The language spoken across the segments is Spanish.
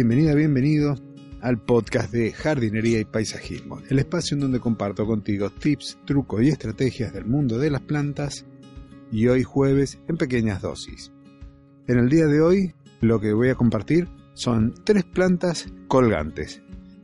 Bienvenida, bienvenido al podcast de jardinería y paisajismo, el espacio en donde comparto contigo tips, trucos y estrategias del mundo de las plantas y hoy jueves en pequeñas dosis. En el día de hoy lo que voy a compartir son tres plantas colgantes,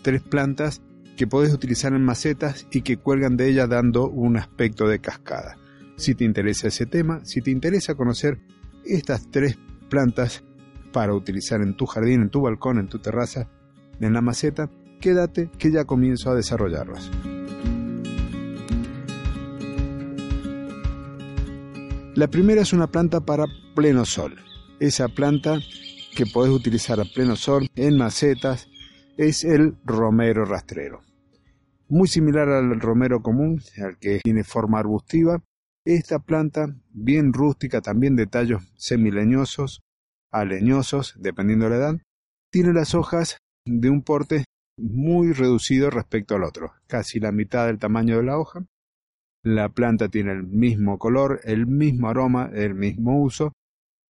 tres plantas que puedes utilizar en macetas y que cuelgan de ellas dando un aspecto de cascada. Si te interesa ese tema, si te interesa conocer estas tres plantas para utilizar en tu jardín, en tu balcón, en tu terraza, en la maceta, quédate que ya comienzo a desarrollarlas. La primera es una planta para pleno sol. Esa planta que podés utilizar a pleno sol en macetas es el romero rastrero. Muy similar al romero común, al que tiene forma arbustiva, esta planta, bien rústica, también de tallos semileñosos, a leñosos, dependiendo de la edad, tiene las hojas de un porte muy reducido respecto al otro, casi la mitad del tamaño de la hoja. La planta tiene el mismo color, el mismo aroma, el mismo uso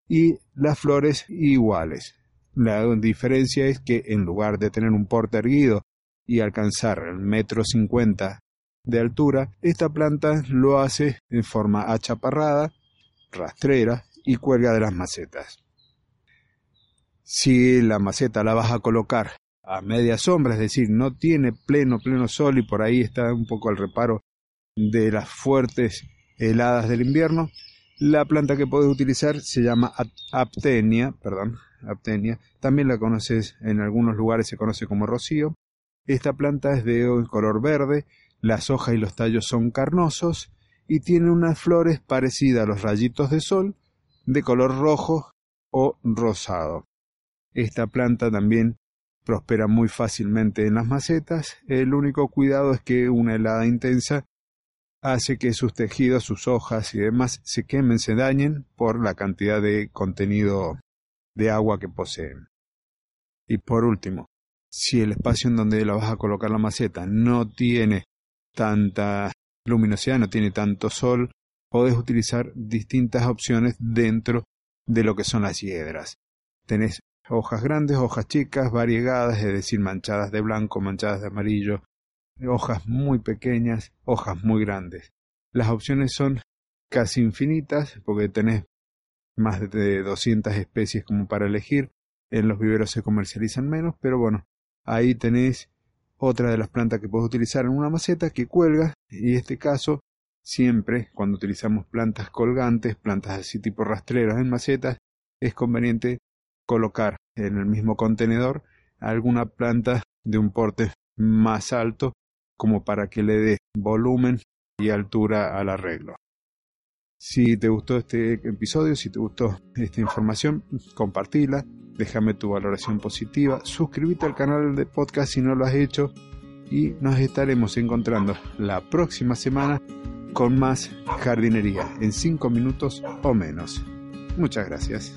y las flores iguales. La diferencia es que en lugar de tener un porte erguido y alcanzar el metro cincuenta de altura, esta planta lo hace en forma achaparrada, rastrera y cuelga de las macetas. Si la maceta la vas a colocar a media sombra, es decir, no tiene pleno, pleno sol y por ahí está un poco al reparo de las fuertes heladas del invierno, la planta que puedes utilizar se llama aptenia, perdón, aptenia. También la conoces en algunos lugares se conoce como rocío. Esta planta es de color verde, las hojas y los tallos son carnosos y tiene unas flores parecidas a los rayitos de sol de color rojo o rosado. Esta planta también prospera muy fácilmente en las macetas. El único cuidado es que una helada intensa hace que sus tejidos, sus hojas y demás se quemen, se dañen por la cantidad de contenido de agua que poseen. Y por último, si el espacio en donde la vas a colocar la maceta no tiene tanta luminosidad, no tiene tanto sol, podés utilizar distintas opciones dentro de lo que son las hiedras. Tenés hojas grandes, hojas chicas, variegadas, es decir, manchadas de blanco, manchadas de amarillo, hojas muy pequeñas, hojas muy grandes. Las opciones son casi infinitas porque tenés más de 200 especies como para elegir. En los viveros se comercializan menos, pero bueno, ahí tenéis otra de las plantas que puedes utilizar en una maceta que cuelga y en este caso siempre cuando utilizamos plantas colgantes, plantas así tipo rastreras en macetas, es conveniente colocar en el mismo contenedor alguna planta de un porte más alto como para que le dé volumen y altura al arreglo. Si te gustó este episodio, si te gustó esta información, compartila, déjame tu valoración positiva, suscríbete al canal de podcast si no lo has hecho y nos estaremos encontrando la próxima semana con más jardinería en 5 minutos o menos. Muchas gracias.